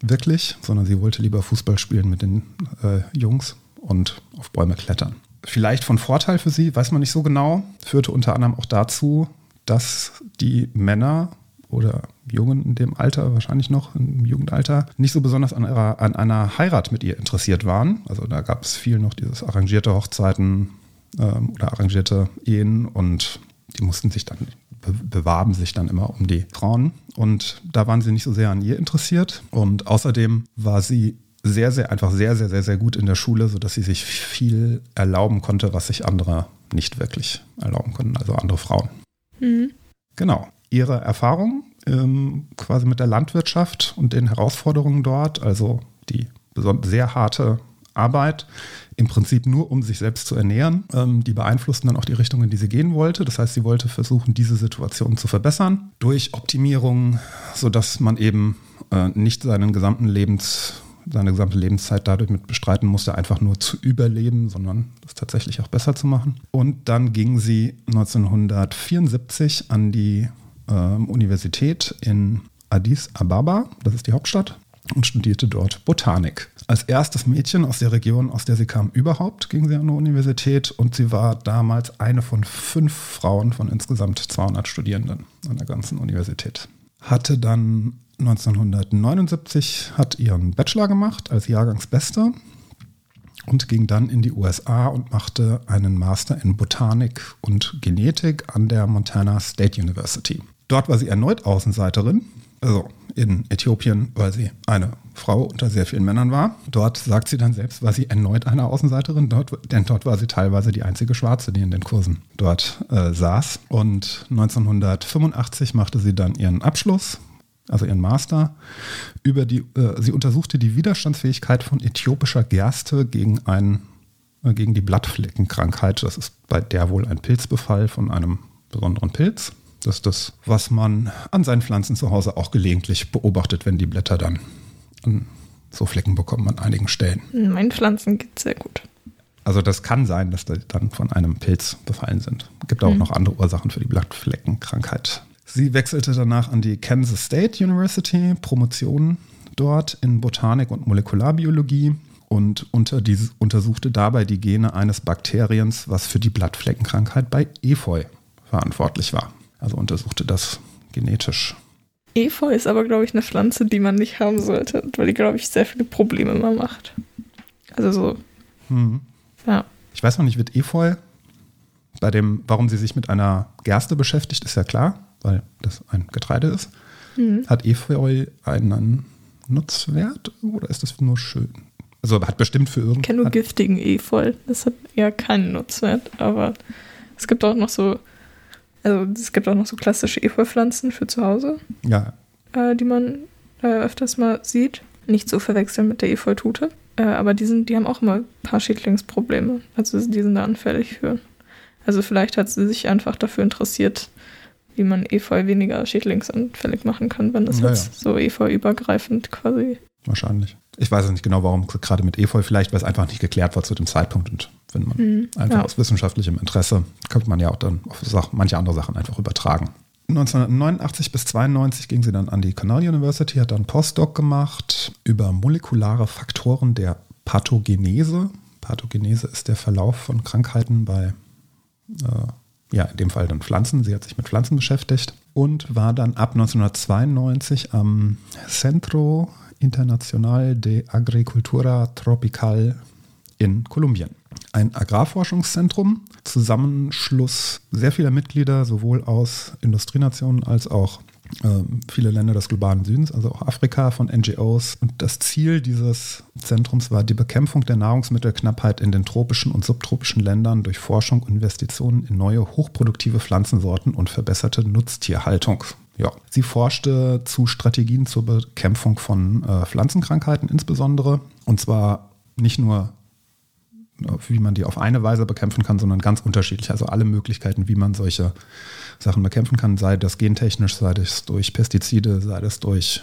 wirklich, sondern sie wollte lieber Fußball spielen mit den äh, Jungs und auf Bäume klettern. Vielleicht von Vorteil für sie, weiß man nicht so genau, führte unter anderem auch dazu, dass die Männer oder Jungen in dem Alter, wahrscheinlich noch im Jugendalter, nicht so besonders an, ihrer, an einer Heirat mit ihr interessiert waren. Also da gab es viel noch dieses arrangierte Hochzeiten ähm, oder arrangierte Ehen und die mussten sich dann, be bewarben sich dann immer um die Frauen. Und da waren sie nicht so sehr an ihr interessiert. Und außerdem war sie sehr, sehr, einfach sehr, sehr, sehr, sehr gut in der Schule, sodass sie sich viel erlauben konnte, was sich andere nicht wirklich erlauben konnten, also andere Frauen. Mhm. Genau ihre Erfahrungen ähm, quasi mit der Landwirtschaft und den Herausforderungen dort, also die sehr harte Arbeit, im Prinzip nur um sich selbst zu ernähren. Ähm, die beeinflussten dann auch die Richtung, in die sie gehen wollte. Das heißt, sie wollte versuchen, diese Situation zu verbessern durch Optimierung, sodass man eben äh, nicht seinen gesamten Lebens seine gesamte Lebenszeit dadurch mit bestreiten musste, einfach nur zu überleben, sondern das tatsächlich auch besser zu machen. Und dann ging sie 1974 an die äh, Universität in Addis Ababa, das ist die Hauptstadt, und studierte dort Botanik. Als erstes Mädchen aus der Region, aus der sie kam, überhaupt ging sie an die Universität und sie war damals eine von fünf Frauen von insgesamt 200 Studierenden an der ganzen Universität. Hatte dann 1979 hat ihren Bachelor gemacht als Jahrgangsbester und ging dann in die USA und machte einen Master in Botanik und Genetik an der Montana State University. Dort war sie erneut Außenseiterin, also in Äthiopien, weil sie eine Frau unter sehr vielen Männern war. Dort sagt sie dann selbst, war sie erneut eine Außenseiterin, dort, denn dort war sie teilweise die einzige Schwarze, die in den Kursen dort äh, saß. Und 1985 machte sie dann ihren Abschluss, also ihren Master, über die, äh, sie untersuchte die Widerstandsfähigkeit von äthiopischer Gerste gegen ein, äh, gegen die Blattfleckenkrankheit. Das ist bei der wohl ein Pilzbefall von einem besonderen Pilz. Das ist das, was man an seinen Pflanzen zu Hause auch gelegentlich beobachtet, wenn die Blätter dann so Flecken bekommen an einigen Stellen. Meinen Pflanzen geht sehr gut. Also das kann sein, dass die dann von einem Pilz befallen sind. Es gibt auch mhm. noch andere Ursachen für die Blattfleckenkrankheit. Sie wechselte danach an die Kansas State University, Promotion dort in Botanik und Molekularbiologie und unter diese, untersuchte dabei die Gene eines Bakteriens, was für die Blattfleckenkrankheit bei Efeu verantwortlich war also untersuchte das genetisch. Efeu ist aber, glaube ich, eine Pflanze, die man nicht haben sollte, weil die, glaube ich, sehr viele Probleme immer macht. Also so. Hm. Ja. Ich weiß noch nicht, wird Efeu bei dem, warum sie sich mit einer Gerste beschäftigt, ist ja klar, weil das ein Getreide ist. Mhm. Hat Efeu einen Nutzwert oder ist das nur schön? Also hat bestimmt für irgendwas. Ich kenne nur giftigen Efeu. Das hat eher keinen Nutzwert, aber es gibt auch noch so also es gibt auch noch so klassische Efeu-Pflanzen für zu Hause. Ja. Äh, die man äh, öfters mal sieht. Nicht zu verwechseln mit der Efeutute. Äh, aber die, sind, die haben auch immer ein paar Schädlingsprobleme. Also die sind da anfällig für. Also vielleicht hat sie sich einfach dafür interessiert, wie man Efeu weniger schädlingsanfällig machen kann, wenn das ja, jetzt so Efeu-übergreifend quasi. Wahrscheinlich. Ich weiß nicht genau, warum gerade mit Efeu, vielleicht, weil es einfach nicht geklärt war zu dem Zeitpunkt und wenn man mhm, einfach ja. aus wissenschaftlichem Interesse, könnte man ja auch dann auf Sachen, manche andere Sachen einfach übertragen. 1989 bis 92 ging sie dann an die Cornell University, hat dann Postdoc gemacht über molekulare Faktoren der Pathogenese. Pathogenese ist der Verlauf von Krankheiten bei, äh, ja, in dem Fall dann Pflanzen. Sie hat sich mit Pflanzen beschäftigt und war dann ab 1992 am Centro Internacional de Agricultura Tropical in Kolumbien ein Agrarforschungszentrum, Zusammenschluss sehr vieler Mitglieder, sowohl aus Industrienationen als auch äh, viele Länder des globalen Südens, also auch Afrika von NGOs. Und das Ziel dieses Zentrums war die Bekämpfung der Nahrungsmittelknappheit in den tropischen und subtropischen Ländern durch Forschung und Investitionen in neue hochproduktive Pflanzensorten und verbesserte Nutztierhaltung. Ja, sie forschte zu Strategien zur Bekämpfung von äh, Pflanzenkrankheiten insbesondere. Und zwar nicht nur wie man die auf eine Weise bekämpfen kann, sondern ganz unterschiedlich. Also alle Möglichkeiten, wie man solche Sachen bekämpfen kann, sei das gentechnisch, sei das durch Pestizide, sei das durch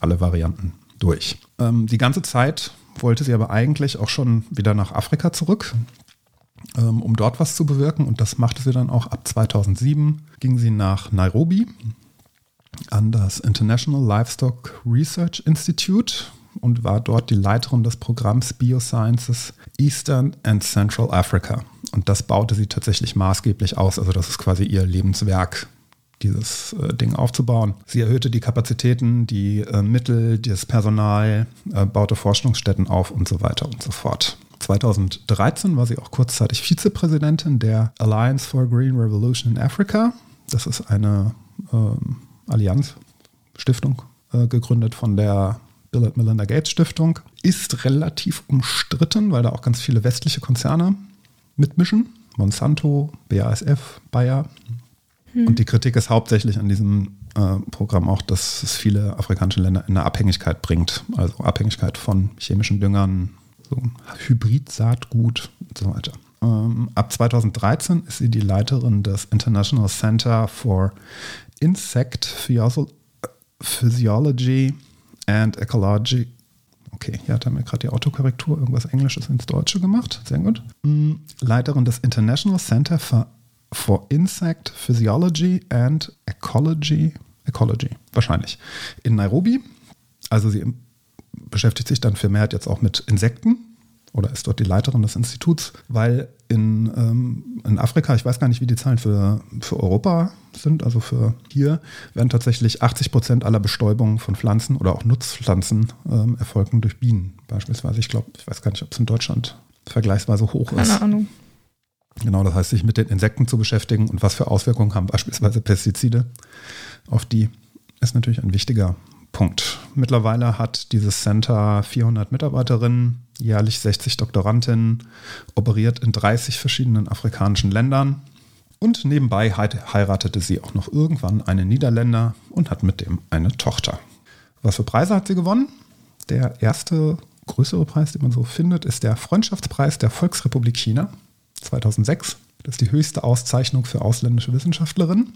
alle Varianten durch. Ähm, die ganze Zeit wollte sie aber eigentlich auch schon wieder nach Afrika zurück, um dort was zu bewirken. Und das machte sie dann auch ab 2007. Ging sie nach Nairobi an das International Livestock Research Institute und war dort die Leiterin des Programms Biosciences Eastern and Central Africa. Und das baute sie tatsächlich maßgeblich aus. Also das ist quasi ihr Lebenswerk, dieses äh, Ding aufzubauen. Sie erhöhte die Kapazitäten, die äh, Mittel, das Personal, äh, baute Forschungsstätten auf und so weiter und so fort. 2013 war sie auch kurzzeitig Vizepräsidentin der Alliance for Green Revolution in Africa. Das ist eine ähm, Allianz-Stiftung, äh, gegründet von der Bill and Melinda Gates Stiftung, ist relativ umstritten, weil da auch ganz viele westliche Konzerne mitmischen. Monsanto, BASF, Bayer. Hm. Und die Kritik ist hauptsächlich an diesem äh, Programm auch, dass es viele afrikanische Länder in eine Abhängigkeit bringt. Also Abhängigkeit von chemischen Düngern, so Hybrid-Saatgut und so weiter. Ähm, ab 2013 ist sie die Leiterin des International Center for Insect Physiology and Ecology, Okay, hier hat er mir gerade die Autokorrektur, irgendwas Englisches ins Deutsche gemacht. Sehr gut. Mm, Leiterin des International Center for, for Insect Physiology and Ecology. Ecology, wahrscheinlich. In Nairobi. Also sie beschäftigt sich dann vermehrt jetzt auch mit Insekten oder ist dort die Leiterin des Instituts, weil in, ähm, in Afrika, ich weiß gar nicht, wie die Zahlen für, für Europa sind, also für hier, werden tatsächlich 80 Prozent aller Bestäubungen von Pflanzen oder auch Nutzpflanzen ähm, erfolgen durch Bienen beispielsweise. Ich glaube, ich weiß gar nicht, ob es in Deutschland vergleichsweise hoch ist. Keine Ahnung. Genau, das heißt, sich mit den Insekten zu beschäftigen und was für Auswirkungen haben beispielsweise Pestizide auf die, ist natürlich ein wichtiger Punkt. Mittlerweile hat dieses Center 400 Mitarbeiterinnen, jährlich 60 Doktorandinnen, operiert in 30 verschiedenen afrikanischen Ländern. Und nebenbei heiratete sie auch noch irgendwann einen Niederländer und hat mit dem eine Tochter. Was für Preise hat sie gewonnen? Der erste größere Preis, den man so findet, ist der Freundschaftspreis der Volksrepublik China 2006. Das ist die höchste Auszeichnung für ausländische Wissenschaftlerinnen.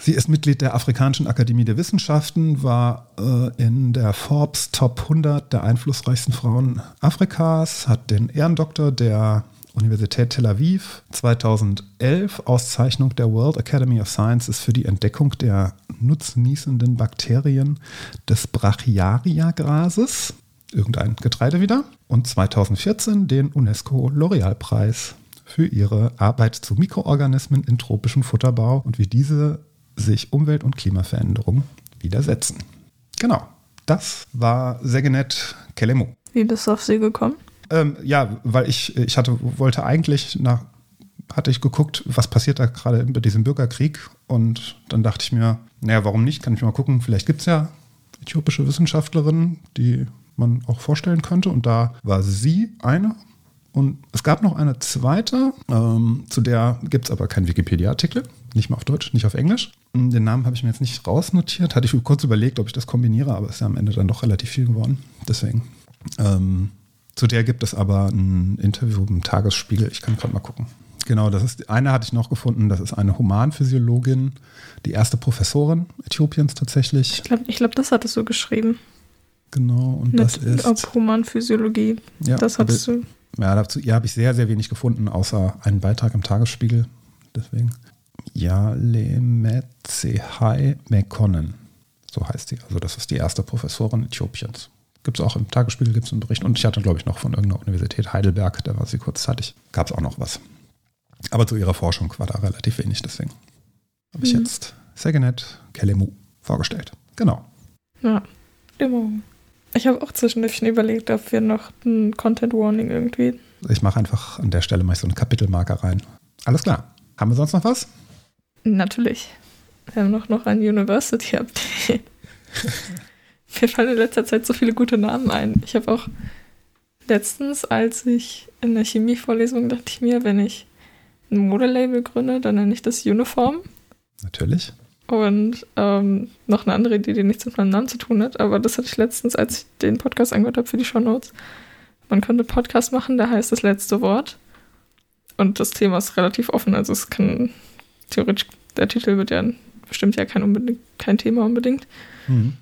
Sie ist Mitglied der Afrikanischen Akademie der Wissenschaften, war äh, in der Forbes Top 100 der einflussreichsten Frauen Afrikas, hat den Ehrendoktor der Universität Tel Aviv 2011 Auszeichnung der World Academy of Sciences für die Entdeckung der nutznießenden Bakterien des Brachiaria-Grases, irgendein Getreide wieder, und 2014 den UNESCO L'Oreal-Preis für ihre Arbeit zu Mikroorganismen in tropischem Futterbau und wie diese sich Umwelt- und Klimaveränderung widersetzen. Genau, das war Segenet Kelemu. Wie bist du auf sie gekommen? Ähm, ja, weil ich, ich hatte, wollte eigentlich nach, hatte ich geguckt, was passiert da gerade bei diesem Bürgerkrieg und dann dachte ich mir, naja, warum nicht? Kann ich mal gucken, vielleicht gibt es ja äthiopische Wissenschaftlerinnen, die man auch vorstellen könnte und da war sie eine und es gab noch eine zweite, ähm, zu der gibt es aber keinen Wikipedia-Artikel, nicht mal auf Deutsch, nicht auf Englisch. Den Namen habe ich mir jetzt nicht rausnotiert, hatte ich kurz überlegt, ob ich das kombiniere, aber es ist ja am Ende dann doch relativ viel geworden. Deswegen. Ähm, zu der gibt es aber ein Interview im Tagesspiegel, ich kann gerade mal gucken. Genau, das ist eine hatte ich noch gefunden, das ist eine Humanphysiologin, die erste Professorin Äthiopiens tatsächlich. Ich glaube, ich glaub, das hattest du geschrieben. Genau, und Mit, das ist. Ob Humanphysiologie. Ja, das hattest du. Ja, dazu ja, habe ich sehr, sehr wenig gefunden, außer einen Beitrag im Tagesspiegel. Deswegen. Yalemetsehai Mekonnen. So heißt sie. Also, das ist die erste Professorin Äthiopiens. Gibt es auch im Tagesspiegel gibt es einen Bericht. Und ich hatte, glaube ich, noch von irgendeiner Universität Heidelberg, da war sie kurzzeitig. Gab es auch noch was. Aber zu ihrer Forschung war da relativ wenig, deswegen habe ich Mhm. jetzt Segenet Kelemu vorgestellt. Genau. Ja, immer. Ich habe auch zwischendurch überlegt, ob wir noch ein Content Warning irgendwie. Ich mache einfach an der Stelle mal so einen Kapitelmarker rein. Alles klar. Haben wir sonst noch was? Natürlich. Wir haben noch, noch ein University Update. *laughs* Mir fallen in letzter Zeit so viele gute Namen ein. Ich habe auch letztens, als ich in der Chemievorlesung dachte ich mir, wenn ich ein Modelabel gründe, dann nenne ich das Uniform. Natürlich. Und ähm, noch eine andere Idee, die nichts mit meinem Namen zu tun hat, aber das hatte ich letztens, als ich den Podcast angehört habe für die Shownotes. Man könnte einen Podcast machen, der heißt das letzte Wort. Und das Thema ist relativ offen, also es kann theoretisch, der Titel wird ja bestimmt ja kein, unbedingt, kein Thema unbedingt. Mhm.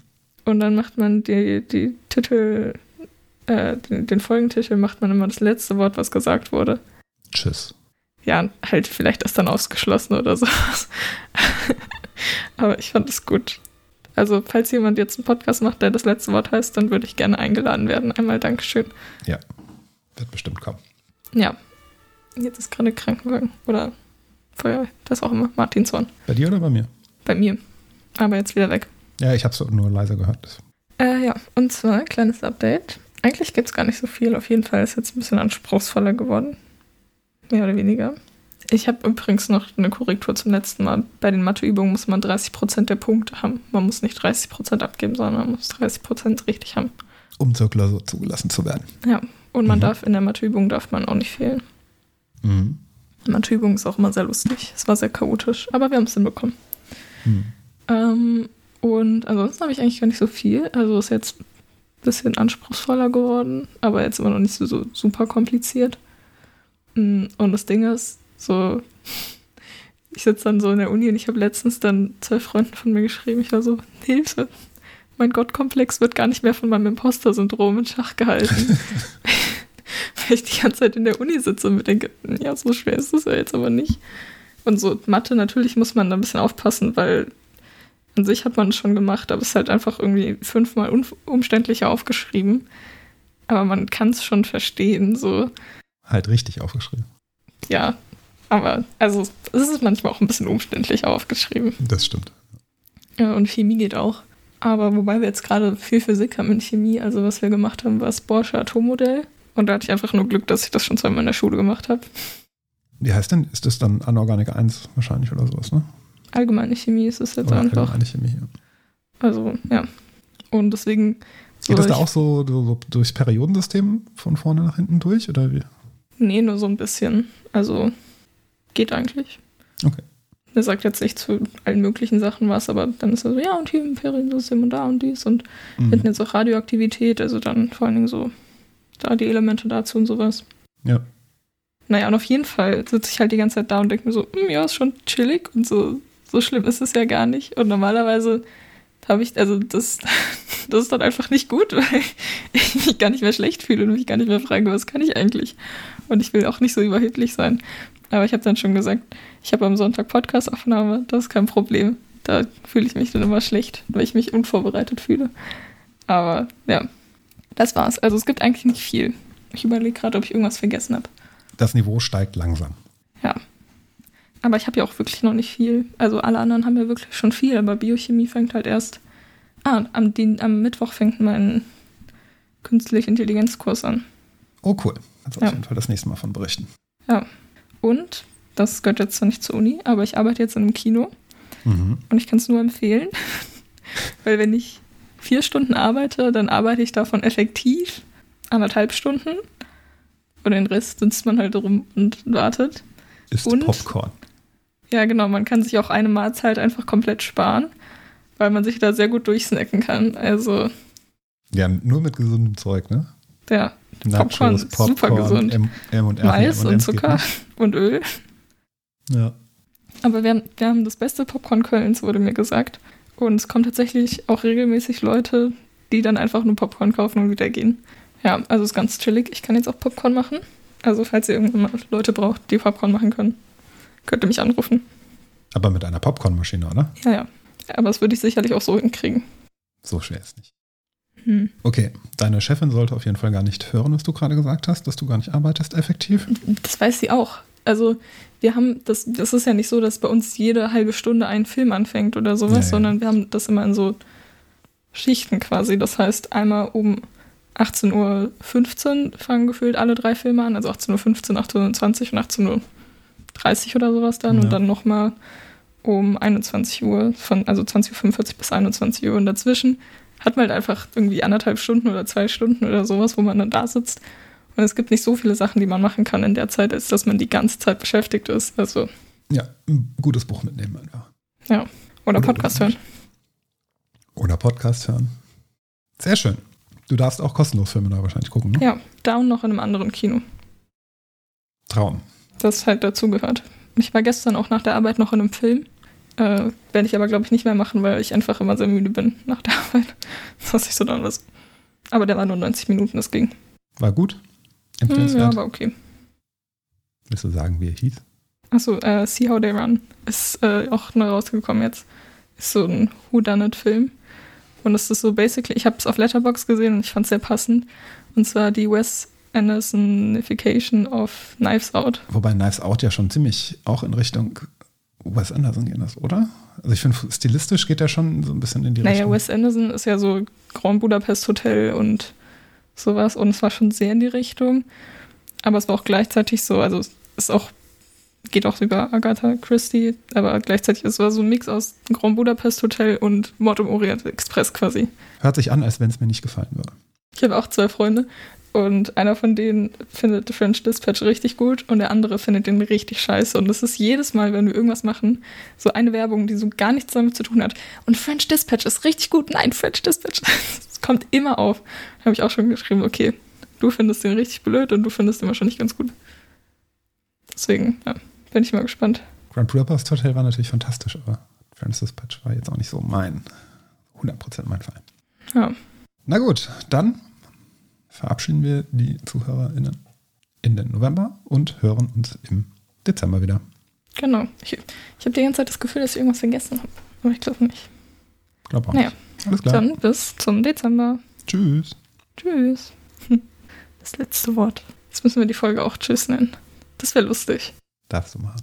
Und dann macht man die, die Titel, äh, den, den Folgentitel macht man immer das letzte Wort, was gesagt wurde. Tschüss. Ja, halt vielleicht ist dann ausgeschlossen oder sowas. *laughs* Aber ich fand es gut. Also, falls jemand jetzt einen Podcast macht, der das letzte Wort heißt, dann würde ich gerne eingeladen werden. Einmal Dankeschön. Ja. Wird bestimmt kommen. Ja. Jetzt ist gerade Krankenwagen oder Feuer, das auch immer. Martinshorn. Bei dir oder bei mir? Bei mir. Aber jetzt wieder weg. Ja, ich habe es nur leiser gehört. Äh, ja, und zwar kleines Update. Eigentlich gibt es gar nicht so viel. Auf jeden Fall ist jetzt ein bisschen anspruchsvoller geworden. Mehr oder weniger. Ich habe übrigens noch eine Korrektur zum letzten Mal. Bei den Matheübungen muss man 30% der Punkte haben. Man muss nicht 30% abgeben, sondern man muss 30% richtig haben. Um zur Klausur zugelassen zu werden. Ja, und man Mhm. darf in der Matheübung darf man auch nicht fehlen. Mhm. Matheübung ist auch immer sehr lustig. Es war sehr chaotisch, aber wir haben es hinbekommen. Mhm. Ähm, und ansonsten habe ich eigentlich gar nicht so viel. Also ist jetzt ein bisschen anspruchsvoller geworden, aber jetzt immer noch nicht so, so super kompliziert. Mm, Und das Ding ist, so, ich sitze dann so in der Uni und ich habe letztens dann zwei Freunden von mir geschrieben. Ich war so, Hilfe, mein Gottkomplex wird gar nicht mehr von meinem Imposter-Syndrom in Schach gehalten. *laughs* Weil ich die ganze Zeit in der Uni sitze und mir denke, ja, so schwer ist es ja jetzt aber nicht. Und so Mathe, natürlich muss man da ein bisschen aufpassen, weil an sich hat man es schon gemacht, aber es ist halt einfach irgendwie fünfmal umständlicher aufgeschrieben. Aber man kann es schon verstehen, so. Halt richtig aufgeschrieben. Ja, aber also es ist manchmal auch ein bisschen umständlich aufgeschrieben. Das stimmt. Ja, und Chemie geht auch. Aber wobei wir jetzt gerade viel Physik haben in Chemie, also was wir gemacht haben, war das Borsche Atommodell. Und da hatte ich einfach nur Glück, dass ich das schon zweimal in der Schule gemacht habe. Wie heißt denn? Ist das dann Anorganik 1 wahrscheinlich oder sowas, ne? Allgemeine Chemie ist es jetzt oder einfach. Allgemeine Chemie, ja. Also, ja. Und deswegen. So Geht das da auch so, so, durchs Periodensystem von vorne nach hinten durch, oder wie? Nee, nur so ein bisschen. Also, geht eigentlich. Okay. Er sagt jetzt nicht zu allen möglichen Sachen was, aber dann ist er so, ja, und hier im Periodensystem und da und dies und mhm. hinten jetzt auch Radioaktivität, also dann vor allen Dingen so da die Elemente dazu und sowas. Ja. Naja, und auf jeden Fall sitze ich halt die ganze Zeit da und denke mir so, hm, ja, ist schon chillig und so, so schlimm ist es ja gar nicht. Und normalerweise habe ich, also das, *laughs* das ist dann einfach nicht gut, *laughs* weil ich mich gar nicht mehr schlecht fühle und mich gar nicht mehr frage, was kann ich eigentlich? Und ich will auch nicht so überheblich sein. Aber ich habe dann schon gesagt, ich habe am Sonntag Podcast-Aufnahme, das ist kein Problem. Da fühle ich mich dann immer schlecht, weil ich mich unvorbereitet fühle. Aber ja, das war's. Also es gibt eigentlich nicht viel. Ich überlege gerade, ob ich irgendwas vergessen habe. Das Niveau steigt langsam. Ja. Aber ich habe ja auch wirklich noch nicht viel. Also alle anderen haben ja wirklich schon viel, aber Biochemie fängt halt erst. Ah, am, den, am Mittwoch fängt mein künstliche Intelligenzkurs an. Oh, cool. Also ja. auf jeden Fall das nächste Mal von berichten. Ja. Und, das gehört jetzt zwar nicht zur Uni, aber ich arbeite jetzt in einem Kino. Mhm. Und ich kann es nur empfehlen. *laughs* Weil wenn ich vier Stunden arbeite, dann arbeite ich davon effektiv anderthalb Stunden. Und den Rest sitzt man halt rum und wartet. Ist und, Popcorn. Ja, genau. Man kann sich auch eine Mahlzeit einfach komplett sparen, weil man sich da sehr gut durchsnacken kann. Also. Ja, nur mit gesundem Zeug, ne? Ja, Popcorn ist super gesund. M, M und Mais und, und Zucker und Öl. Ja. Aber wir haben, wir haben das beste Popcorn Kölns, wurde mir gesagt. Und es kommen tatsächlich auch regelmäßig Leute, die dann einfach nur Popcorn kaufen und wieder gehen. Ja, also ist ganz chillig. Ich kann jetzt auch Popcorn machen. Also falls ihr irgendwann mal Leute braucht, die Popcorn machen können, könnt ihr mich anrufen. Aber mit einer Popcornmaschine, oder? Ja, ja. Aber das würde ich sicherlich auch so hinkriegen. So schwer ist nicht. Hm. Okay, deine Chefin sollte auf jeden Fall gar nicht hören, was du gerade gesagt hast, dass du gar nicht arbeitest effektiv. Das weiß sie auch. Also wir haben, das, das ist ja nicht so, dass bei uns jede halbe Stunde ein Film anfängt oder sowas, ja, ja. sondern wir haben das immer in so Schichten quasi. Das heißt, einmal um 18.15 Uhr fangen gefühlt alle drei Filme an, also 18.15 Uhr, 18.20 Uhr und 18.30 Uhr oder sowas dann. Ja. Und dann nochmal um 21 Uhr, von, also 20.45 Uhr bis 21 Uhr. Und dazwischen hat man halt einfach irgendwie anderthalb Stunden oder zwei Stunden oder sowas, wo man dann da sitzt. Und es gibt nicht so viele Sachen, die man machen kann in der Zeit, als dass man die ganze Zeit beschäftigt ist. Also. Ja, ein gutes Buch mitnehmen einfach. Ja. Oder, oder Podcast hören. Oder Podcast hören. Sehr schön. Du darfst auch kostenlos Filme da wahrscheinlich gucken, ne? Ja, da und noch in einem anderen Kino. Traum. Das halt dazugehört. Ich war gestern auch nach der Arbeit noch in einem Film. Äh, Werde ich aber, glaube ich, nicht mehr machen, weil ich einfach immer sehr müde bin nach der Arbeit. *laughs* dass ich so dann was. Aber der war nur 90 Minuten, das ging. War gut? Empfehlenswert? Ja, aber okay. Willst du sagen, wie er hieß? Achso, äh, See How They Run. Ist äh, auch neu rausgekommen jetzt. Ist so ein Whodunit-Film. Und es ist so basically, ich habe es auf Letterbox gesehen und ich fand es sehr passend. Und zwar die Wes Andersonification of Knives Out. Wobei Knives Out ja schon ziemlich auch in Richtung Wes Anderson gehen das, oder? Also ich finde, stilistisch geht er schon so ein bisschen in die naja, Richtung. Naja, Wes Anderson ist ja so Grand Budapest Hotel und sowas. Und es war schon sehr in die Richtung. Aber es war auch gleichzeitig so, also es ist auch, geht auch über Agatha Christie, aber gleichzeitig es war so ein Mix aus Grand Budapest Hotel und Mord im Orient Express quasi. Hört sich an, als wenn es mir nicht gefallen würde. Ich habe auch zwei Freunde und einer von denen findet French Dispatch richtig gut und der andere findet den richtig scheiße. Und das ist jedes Mal, wenn wir irgendwas machen, so eine Werbung, die so gar nichts damit zu tun hat. Und French Dispatch ist richtig gut. Nein, French Dispatch. *laughs* Das kommt immer auf. Da habe ich auch schon geschrieben, okay, du findest den richtig blöd und du findest den wahrscheinlich ganz gut. Deswegen, ja, bin ich mal gespannt. Grand Budapest Hotel war natürlich fantastisch, aber French Dispatch war jetzt auch nicht so mein, 100% mein Fall. Ja. Na gut, dann verabschieden wir die ZuhörerInnen in den November und hören uns im Dezember wieder. Genau. Ich, ich habe die ganze Zeit das Gefühl, dass ich irgendwas vergessen habe. Aber ich glaube nicht. Glaub auch Naja. nicht. Alles klar. Dann bis zum Dezember. Tschüss. Tschüss. *laughs* Das letzte Wort. Jetzt müssen wir die Folge auch Tschüss nennen. Das wäre lustig. Darfst du machen.